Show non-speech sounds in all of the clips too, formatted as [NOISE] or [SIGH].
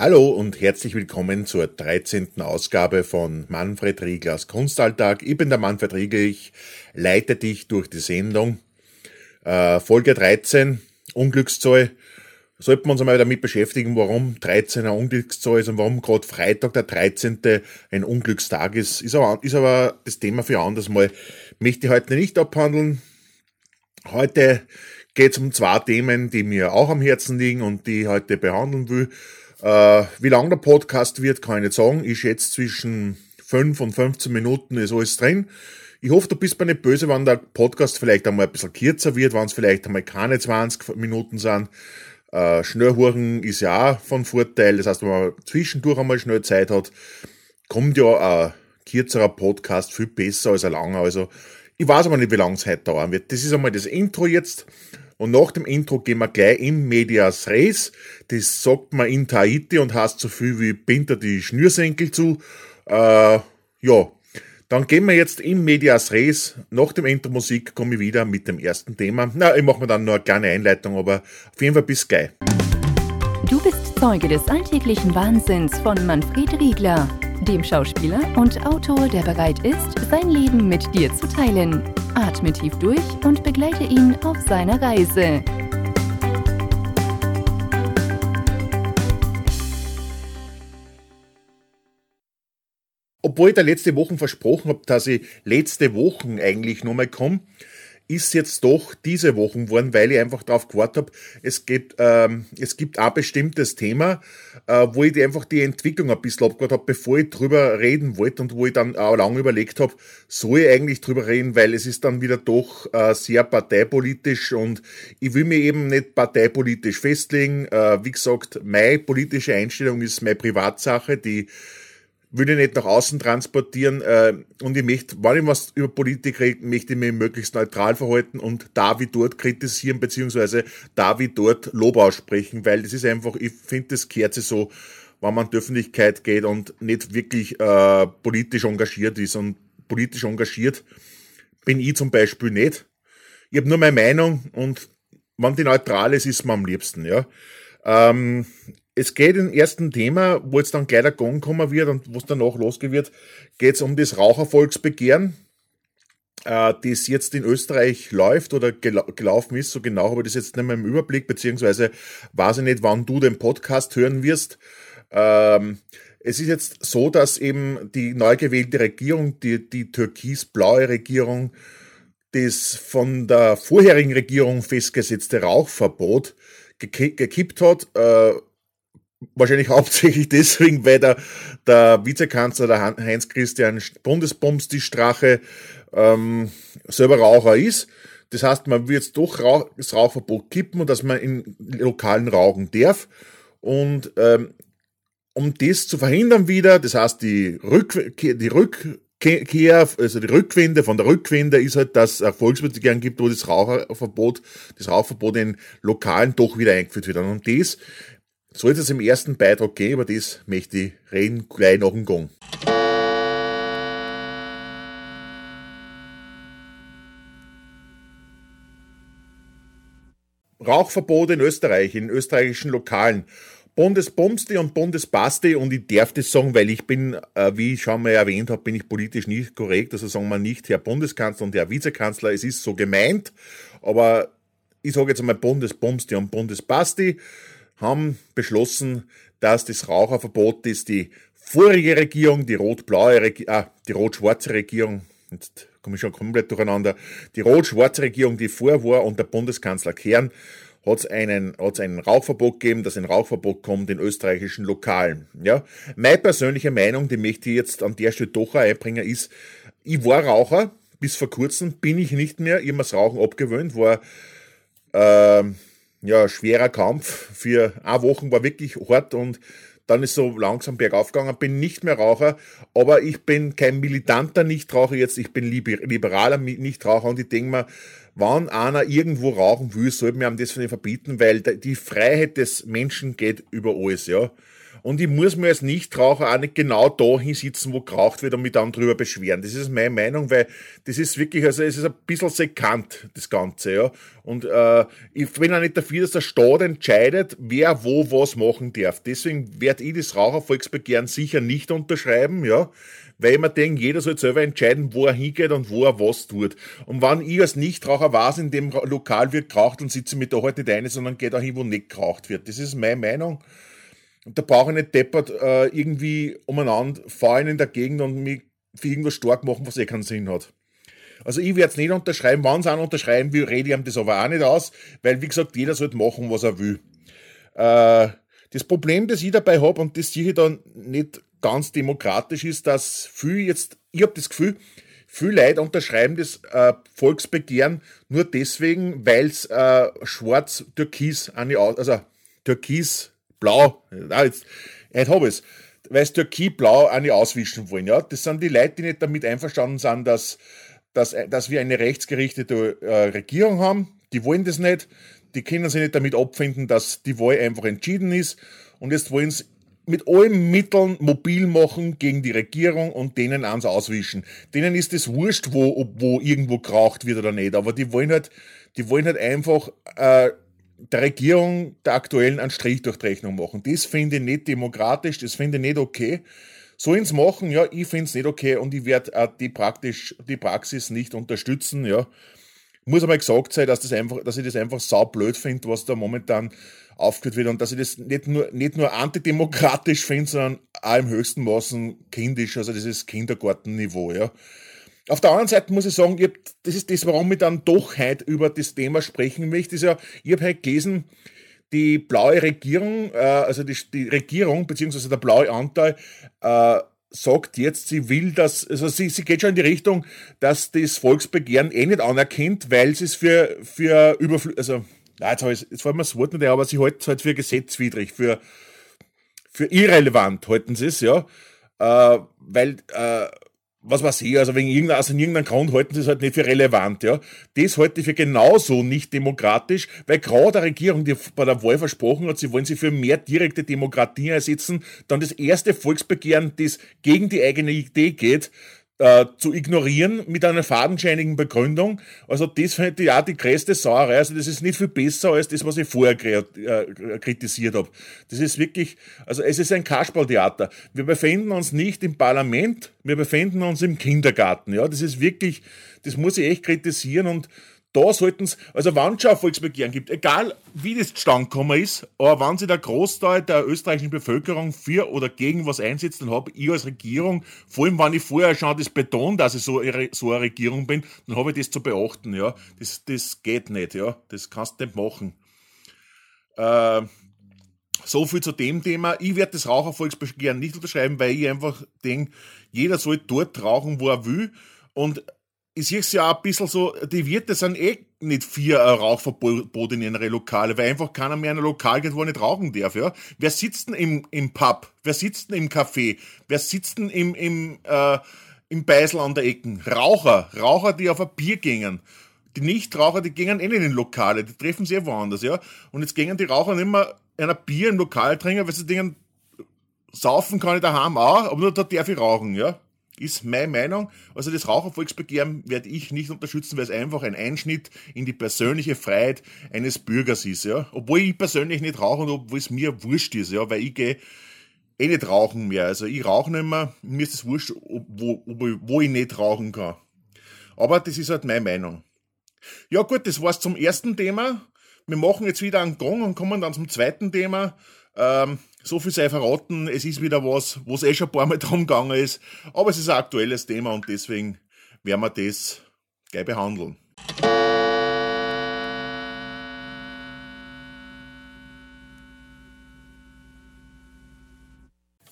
Hallo und herzlich willkommen zur 13. Ausgabe von Manfred Rieglers Kunstalltag. Ich bin der Manfred Riegel, ich leite dich durch die Sendung. Äh, Folge 13, Unglückszahl. Sollten wir uns einmal damit beschäftigen, warum 13 ein Unglückszahl ist und warum gerade Freitag der 13. ein Unglückstag ist. Ist aber, ist aber das Thema für ein anderes Mal. Möchte ich heute nicht abhandeln. Heute geht es um zwei Themen, die mir auch am Herzen liegen und die ich heute behandeln will. Äh, wie lang der Podcast wird, kann ich nicht sagen. Ich schätze zwischen 5 und 15 Minuten ist alles drin. Ich hoffe, du bist mir nicht böse, wenn der Podcast vielleicht einmal ein bisschen kürzer wird, wenn es vielleicht einmal keine 20 Minuten sind. Äh, Schnellhuren ist ja auch von Vorteil. Das heißt, wenn man zwischendurch einmal schnell Zeit hat, kommt ja ein kürzerer Podcast viel besser als ein langer. Also, ich weiß aber nicht, wie lange es heute dauern wird. Das ist einmal das Intro jetzt. Und nach dem Intro gehen wir gleich in Medias Res. Das sagt man in Tahiti und heißt so viel wie Binter die Schnürsenkel zu. Äh, ja, dann gehen wir jetzt in Medias Res. Nach dem Intro-Musik komme ich wieder mit dem ersten Thema. Na, ich mache mir dann nur eine kleine Einleitung, aber auf jeden Fall bis gleich. Du bist Zeuge des alltäglichen Wahnsinns von Manfred Riegler, dem Schauspieler und Autor, der bereit ist, sein Leben mit dir zu teilen. Atme tief durch und begleite ihn auf seiner Reise. Obwohl ich da letzte Wochen versprochen habe, dass ich letzte Wochen eigentlich nochmal komme, ist jetzt doch diese Wochen geworden, weil ich einfach darauf gewartet habe, es gibt, ähm, es gibt ein bestimmtes Thema, äh, wo ich einfach die Entwicklung ein bisschen abgehört habe, bevor ich drüber reden wollte und wo ich dann auch lange überlegt habe, soll ich eigentlich drüber reden, weil es ist dann wieder doch äh, sehr parteipolitisch und ich will mir eben nicht parteipolitisch festlegen. Äh, wie gesagt, meine politische Einstellung ist meine Privatsache, die würde ich nicht nach außen transportieren äh, und ich möchte, wenn ich was über Politik rede, möchte ich mich möglichst neutral verhalten und da wie dort kritisieren, beziehungsweise da wie dort Lob aussprechen, weil das ist einfach, ich finde, das kehrt sich so, wenn man in die Öffentlichkeit geht und nicht wirklich äh, politisch engagiert ist und politisch engagiert bin ich zum Beispiel nicht. Ich habe nur meine Meinung und wenn die neutral ist, ist man am liebsten, ja. Ähm, es geht im ersten Thema, wo jetzt dann gleich der Gong kommen wird und wo es danach losgehen wird, geht es um das Rauchervolksbegehren, äh, das jetzt in Österreich läuft oder gel gelaufen ist. So genau habe ich das jetzt nicht mehr im Überblick, beziehungsweise weiß ich nicht, wann du den Podcast hören wirst. Ähm, es ist jetzt so, dass eben die neu gewählte Regierung, die, die türkis-blaue Regierung, das von der vorherigen Regierung festgesetzte Rauchverbot gekippt hat. Äh, Wahrscheinlich [LAUGHS] hauptsächlich deswegen, weil der, der Vizekanzler, der Heinz-Christian Bundesbums, die Strache, ähm, selber Raucher ist. Das heißt, man wird doch Rauch, das Rauchverbot kippen und dass man in lokalen rauchen darf. Und ähm, um das zu verhindern wieder, das heißt, die, Rück, die Rückkehr, also die Rückwende von der Rückwende ist halt, dass es Volksbegehren gibt, wo das Raucherverbot, das Rauchverbot in Lokalen doch wieder eingeführt wird. Und das soll es im ersten Beitrag gehen, aber das möchte ich reden gleich nach dem Gong. Rauchverbot in Österreich, in österreichischen Lokalen. Bundesbumsti und Bundesbasti und ich darf das sagen, weil ich bin, äh, wie ich schon mal erwähnt habe, bin ich politisch nicht korrekt, also sagen wir nicht Herr Bundeskanzler und Herr Vizekanzler, es ist so gemeint, aber ich sage jetzt einmal Bundesbumsti und Bundesbasti haben beschlossen, dass das Raucherverbot, das die vorige Regierung, die rot-blaue ah, die rot-schwarze Regierung, jetzt komme ich schon komplett durcheinander, die rot-schwarze Regierung, die vor war und der Bundeskanzler Kern, hat es einen, hat's ein Rauchverbot gegeben, dass ein Rauchverbot kommt in österreichischen Lokalen. Ja? Meine persönliche Meinung, die möchte ich jetzt an der Stelle doch einbringen, ist, ich war Raucher, bis vor kurzem bin ich nicht mehr, ich habe das Rauchen abgewöhnt, war äh, ja, schwerer Kampf. Für eine Woche war wirklich hart und dann ist so langsam bergauf gegangen. Bin nicht mehr Raucher, aber ich bin kein militanter Nichtraucher jetzt. Ich bin liberaler Nichtraucher und ich denke mir, wenn einer irgendwo rauchen will, sollte man ihm das von verbieten, weil die Freiheit des Menschen geht über alles, ja. Und ich muss mir als Nichtraucher auch nicht genau da hinsitzen, wo geraucht wird und mich dann drüber beschweren. Das ist meine Meinung, weil das ist wirklich, also es ist ein bisschen sekant, das Ganze, ja. Und äh, ich bin auch nicht dafür, dass der Staat entscheidet, wer wo was machen darf. Deswegen werde ich das Rauchervolksbegehren sicher nicht unterschreiben, ja weil ich mir denke, jeder soll selber entscheiden, wo er hingeht und wo er was tut. Und wenn ich als Nichtraucher weiß, in dem Lokal wird geraucht, dann sitze ich mit da halt nicht ein, sondern gehe da hin, wo nicht geraucht wird. Das ist meine Meinung. Und da brauche ich nicht deppert äh, irgendwie umeinander fallen in der Gegend und mich für irgendwas stark machen, was eh keinen Sinn hat. Also ich werde es nicht unterschreiben, wenn sie auch unterschreiben will, rede ich ihm das aber auch nicht aus, weil wie gesagt, jeder sollte machen, was er will. Äh, das Problem, das ich dabei habe, und das ich dann nicht ganz demokratisch ist, dass viel jetzt, ich habe das Gefühl, viele Leute unterschreiben das äh, Volksbegehren nur deswegen, weil es äh, schwarz-türkis, also ah, jetzt, jetzt habe ich es, weil es türkis-blau eine auswischen wollen. Ja? Das sind die Leute, die nicht damit einverstanden sind, dass, dass, dass wir eine rechtsgerichtete äh, Regierung haben. Die wollen das nicht. Die können sich nicht damit abfinden, dass die Wahl einfach entschieden ist. Und jetzt wollen sie mit allen Mitteln mobil machen gegen die Regierung und denen eins auswischen. Denen ist es wurscht, wo, wo irgendwo geraucht wird oder nicht, aber die wollen halt, die wollen halt einfach äh, der Regierung, der aktuellen, einen Strich durch die Rechnung machen. Das finde ich nicht demokratisch, das finde ich nicht okay. Sollen sie machen, ja, ich finde es nicht okay und ich werde äh, die, die Praxis nicht unterstützen, ja. Muss aber gesagt sein, dass, das einfach, dass ich das einfach saublöd finde, was da momentan aufgeführt wird und dass ich das nicht nur, nicht nur antidemokratisch finde, sondern auch im höchsten Maßen kindisch, also das ist Kindergartenniveau, ja. Auf der anderen Seite muss ich sagen, ich hab, das ist das, warum ich dann doch heute über das Thema sprechen möchte, ist ja, ich habe heute gelesen, die blaue Regierung, äh, also die, die Regierung, beziehungsweise der blaue Anteil, äh, sagt jetzt, sie will das, also sie, sie geht schon in die Richtung, dass das Volksbegehren eh nicht anerkennt, weil sie es für, für überflüssig, also ja, jetzt, ich, jetzt fällt mir das Wort nicht, aber sie halten es halt für gesetzwidrig, für, für irrelevant halten sie es, ja. Äh, weil, äh, was weiß ich, also wegen irgendeiner, also in irgendeinem Grund halten sie es halt nicht für relevant, ja. Das halte ich für genauso nicht demokratisch, weil gerade der Regierung, die bei der Wahl versprochen hat, sie wollen sie für mehr direkte Demokratie ersetzen, dann das erste Volksbegehren, das gegen die eigene Idee geht, äh, zu ignorieren mit einer fadenscheinigen Begründung. Also das finde ich auch die größte Sauerei. Also das ist nicht viel besser als das, was ich vorher äh, kritisiert habe. Das ist wirklich, also es ist ein Kasperltheater. Wir befinden uns nicht im Parlament, wir befinden uns im Kindergarten. Ja, das ist wirklich, das muss ich echt kritisieren und da sollten es, also wenn es schon ein Volksbegehren gibt, egal wie das zustande gekommen ist, aber wenn sich der Großteil der österreichischen Bevölkerung für oder gegen was einsetzt, dann habe ich als Regierung, vor allem wenn ich vorher schon das beton, dass ich so, so eine Regierung bin, dann habe ich das zu beachten, ja. Das, das geht nicht, ja. Das kannst du nicht machen. Äh, so viel zu dem Thema. Ich werde das Rauchervolksbegehren nicht unterschreiben, weil ich einfach denke, jeder soll dort rauchen, wo er will. Und ich sehe es ja auch ein bisschen so, die Wirte sind eh nicht vier äh, Rauchverbot in ihre Lokale, weil einfach keiner mehr in ein Lokal geht, wo er nicht rauchen darf. Ja? Wer sitzt denn im, im Pub? Wer sitzt denn im Café? Wer sitzt denn im, im, äh, im Beisel an der Ecken? Raucher. Raucher, die auf ein Bier gingen. Die Nichtraucher, die gingen eh nicht in Lokale, die treffen sich eh woanders. Ja? Und jetzt gingen die Raucher nicht mehr ein Bier im Lokal trinken, weil sie denken, saufen kann ich daheim auch, aber nur da darf ich rauchen. Ja? Ist meine Meinung. Also das Rauchervolksbegehren werde ich nicht unterstützen, weil es einfach ein Einschnitt in die persönliche Freiheit eines Bürgers ist. Ja? Obwohl ich persönlich nicht rauche und obwohl es mir wurscht ist, ja? weil ich gehe eh nicht rauchen mehr. Also ich rauche nicht mehr, mir ist es wurscht, wo, wo, wo ich nicht rauchen kann. Aber das ist halt meine Meinung. Ja gut, das war's zum ersten Thema. Wir machen jetzt wieder einen Gang und kommen dann zum zweiten Thema. Ähm, so viel sei verraten, es ist wieder was, wo es eh schon ein paar Mal [LAUGHS] drum gegangen ist, aber es ist ein aktuelles Thema und deswegen werden wir das gleich behandeln.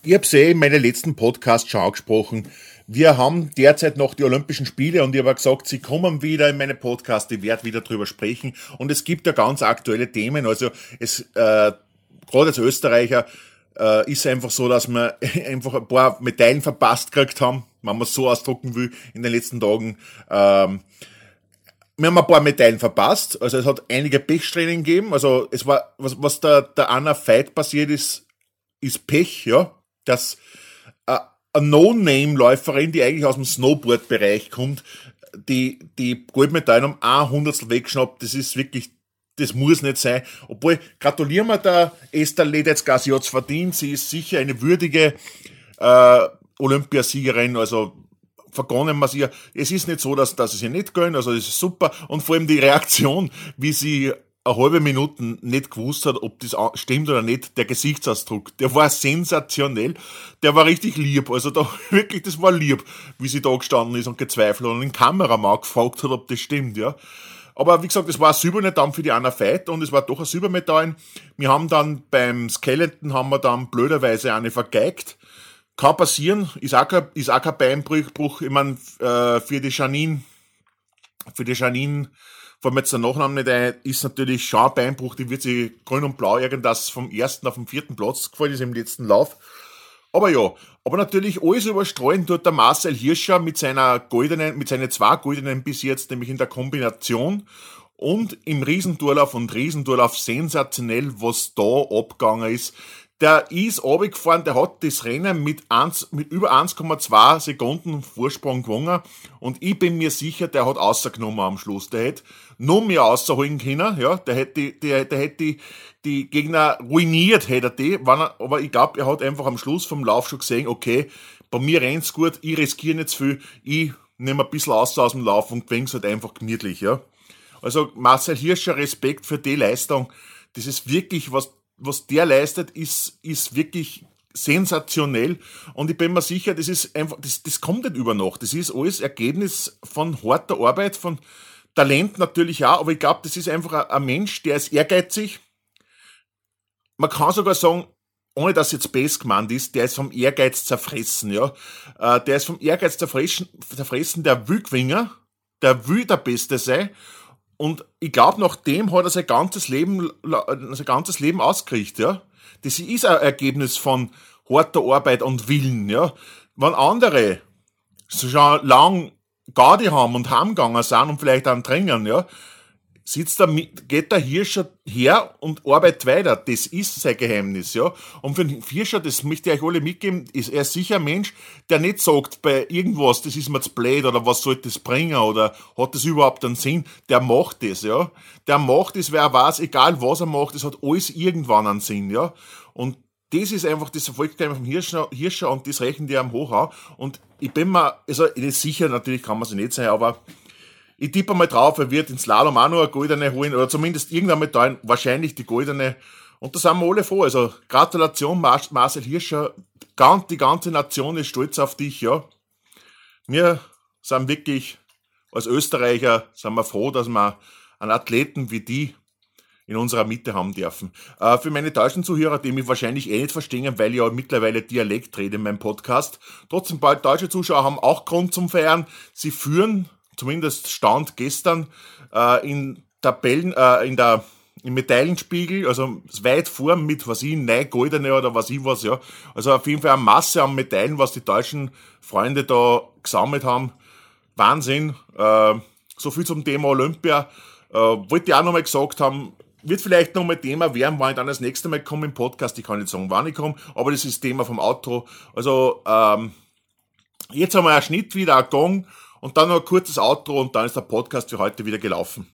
Ich habe eh in meinen letzten Podcast schon angesprochen. Wir haben derzeit noch die Olympischen Spiele und ich habe gesagt, sie kommen wieder in meine Podcast, ich werde wieder drüber sprechen. Und es gibt ja ganz aktuelle Themen. Also es äh, gerade als Österreicher äh, ist einfach so, dass wir [LAUGHS] einfach ein paar Medaillen verpasst gekriegt haben, wenn man es so ausdrucken will, in den letzten Tagen. Ähm, wir haben ein paar Medaillen verpasst, also es hat einige Pechsträhnen gegeben, also es war, was, was der, der Anna Fight passiert ist, ist Pech, ja, dass äh, eine No-Name-Läuferin, die eigentlich aus dem Snowboard-Bereich kommt, die, die Goldmedaille um ein Hundertstel wegschnappt, das ist wirklich, das muss nicht sein. Obwohl, gratulieren wir der Esther Ledetzka, sie hat's verdient, sie ist sicher eine würdige äh, Olympiasiegerin, also vergonnen wir ihr. Es ist nicht so, dass, dass sie nicht gönnen, also das ist super. Und vor allem die Reaktion, wie sie eine halbe Minute nicht gewusst hat, ob das stimmt oder nicht, der Gesichtsausdruck, der war sensationell, der war richtig lieb, also da [LAUGHS] wirklich, das war lieb, wie sie da gestanden ist und gezweifelt und den Kameramann gefragt hat, ob das stimmt, ja. Aber wie gesagt, es war ein silberne dann für die Anna Veit und es war doch ein Silbermedaille. Wir haben dann beim Skeleton haben wir dann blöderweise eine vergeigt. Kann passieren, ist auch kein, ist auch kein Beinbruch. Ich meine, äh, für die Janine, für die Janine vor allem jetzt der Nachname nicht ein, ist natürlich schon ein Beinbruch, die wird sich grün und blau irgendwas vom ersten auf den vierten Platz gefallen ist im letzten Lauf. Aber ja, aber natürlich alles überstreuen tut der Marcel Hirscher mit seiner goldenen, mit seinen zwei goldenen bis jetzt, nämlich in der Kombination. Und im Riesendurlauf und Riesendurlauf sensationell, was da abgegangen ist der ist runtergefahren, der hat das Rennen mit, 1, mit über 1,2 Sekunden Vorsprung gewonnen und ich bin mir sicher, der hat außergenommen am Schluss. Der hätte noch mehr außerholen können, ja, der hätte, der, der hätte die, die Gegner ruiniert, hätte er die, er, aber ich glaube, er hat einfach am Schluss vom Lauf schon gesehen, okay, bei mir rennt's gut, ich riskiere nicht zu viel, ich nehme ein bisschen aus aus dem Lauf und gewinne halt einfach gemütlich, ja. Also Marcel Hirscher, Respekt für die Leistung. Das ist wirklich was was der leistet, ist, ist wirklich sensationell. Und ich bin mir sicher, das ist einfach, das, das kommt nicht über Nacht. Das ist alles Ergebnis von harter Arbeit, von Talent natürlich auch, aber ich glaube, das ist einfach ein, Mensch, der ist ehrgeizig. Man kann sogar sagen, ohne dass jetzt best gemeint ist, der ist vom Ehrgeiz zerfressen, ja. Äh, der ist vom Ehrgeiz zerfressen, zerfressen der will gewinnen, der will der Beste sein und ich glaube, nach dem hat er sein ganzes Leben, sein ganzes Leben ausgerichtet, ja. Das ist ein Ergebnis von harter Arbeit und Willen, ja. Wenn andere schon lang Gardi haben und heimgegangen sind und vielleicht dann dringen, ja, sitzt er, geht der Hirscher her und arbeitet weiter. Das ist sein Geheimnis, ja. Und für den Hirscher, das möchte ich euch alle mitgeben, ist er sicher ein Mensch, der nicht sagt bei irgendwas, das ist mir zu blöd oder was soll das bringen oder hat das überhaupt einen Sinn. Der macht das, ja. Der macht das, wer weiß, egal was er macht, das hat alles irgendwann einen Sinn, ja. Und das ist einfach das Erfolgsgeheimnis vom Hirscher, Hirscher und das rechnen die am Hochau. Und ich bin mir, also, ist sicher, natürlich kann man sich nicht sein, aber ich tippe mal drauf, er wird ins Slalom auch noch eine goldene holen, oder zumindest irgendwann mit da wahrscheinlich die goldene. Und da sind wir alle froh. Also Gratulation, Marcel Hirscher. Die ganze Nation ist stolz auf dich, ja. Wir sind wirklich, als Österreicher, sind wir froh, dass wir einen Athleten wie die in unserer Mitte haben dürfen. Äh, für meine deutschen Zuhörer, die mich wahrscheinlich eh nicht verstehen, weil ich ja mittlerweile Dialekt rede in meinem Podcast. Trotzdem bald deutsche Zuschauer haben auch Grund zum Feiern. Sie führen zumindest Stand gestern äh, in Tabellen, äh, in der im Medaillenspiegel, also weit vor mit, was ich, neun goldene oder was ich was, ja. Also auf jeden Fall eine Masse an Medaillen, was die deutschen Freunde da gesammelt haben. Wahnsinn. Äh, so viel zum Thema Olympia. Äh, wollte ich auch nochmal gesagt haben, wird vielleicht nochmal Thema werden, wann ich dann das nächste Mal komme im Podcast. Ich kann nicht sagen, wann ich komme, aber das ist Thema vom Auto. Also, ähm, jetzt haben wir einen Schnitt wieder, einen Gong und dann noch ein kurzes Outro und dann ist der Podcast für heute wieder gelaufen.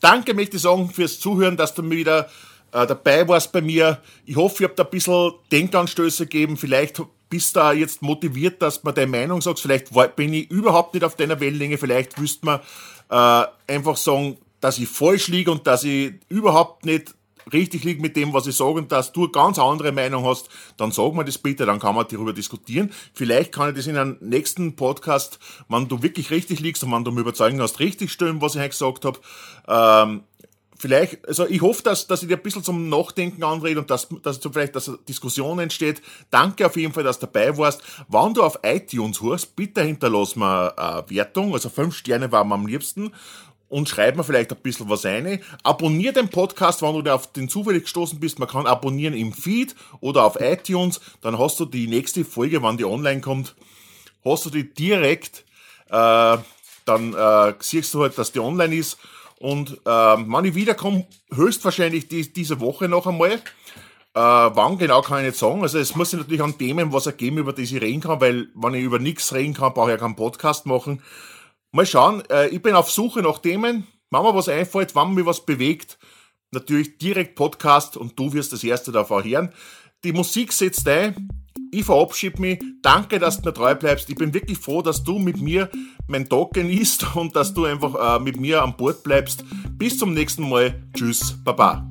Danke, möchte ich sagen, fürs Zuhören, dass du mir wieder äh, dabei warst bei mir. Ich hoffe, ich habe da ein bisschen Denkanstöße gegeben. Vielleicht bist du da jetzt motiviert, dass man deine Meinung sagst. Vielleicht bin ich überhaupt nicht auf deiner Wellenlänge. Vielleicht wüsste man äh, einfach sagen, dass ich falsch liege und dass ich überhaupt nicht richtig liegt mit dem, was ich sage und dass du eine ganz andere Meinung hast, dann sag mir das bitte, dann kann man darüber diskutieren. Vielleicht kann ich das in einem nächsten Podcast, wenn du wirklich richtig liegst und wenn du mir überzeugen hast, richtig stellen, was ich heute gesagt habe. Ähm, vielleicht, also ich hoffe, dass, dass ich dir ein bisschen zum Nachdenken anrede und dass, dass vielleicht dass eine Diskussion entsteht. Danke auf jeden Fall, dass du dabei warst. Wenn du auf iTunes hörst, bitte hinterlass mir eine Wertung. Also fünf Sterne waren mir am liebsten und schreib mir vielleicht ein bisschen was ein. Abonnier den Podcast, wenn du auf den zufällig gestoßen bist. Man kann abonnieren im Feed oder auf iTunes. Dann hast du die nächste Folge, wann die online kommt, hast du die direkt. Äh, dann äh, siehst du halt, dass die online ist. Und äh, wenn ich wiederkomme, höchstwahrscheinlich die, diese Woche noch einmal. Äh, wann genau kann ich nicht sagen. Also es muss sich natürlich an Themen was ergeben, über die ich reden kann, weil wenn ich über nichts reden kann, brauche ich ja keinen Podcast machen. Mal schauen, äh, ich bin auf Suche nach Themen. Wenn mir was einfällt, wann mir was bewegt, natürlich direkt Podcast und du wirst das erste davon hören. Die Musik setzt ein. Ich verabschiede mich. Danke, dass du mir treu bleibst. Ich bin wirklich froh, dass du mit mir meinen Tag genießt [LAUGHS] und dass du einfach äh, mit mir an Bord bleibst. Bis zum nächsten Mal. Tschüss. Baba.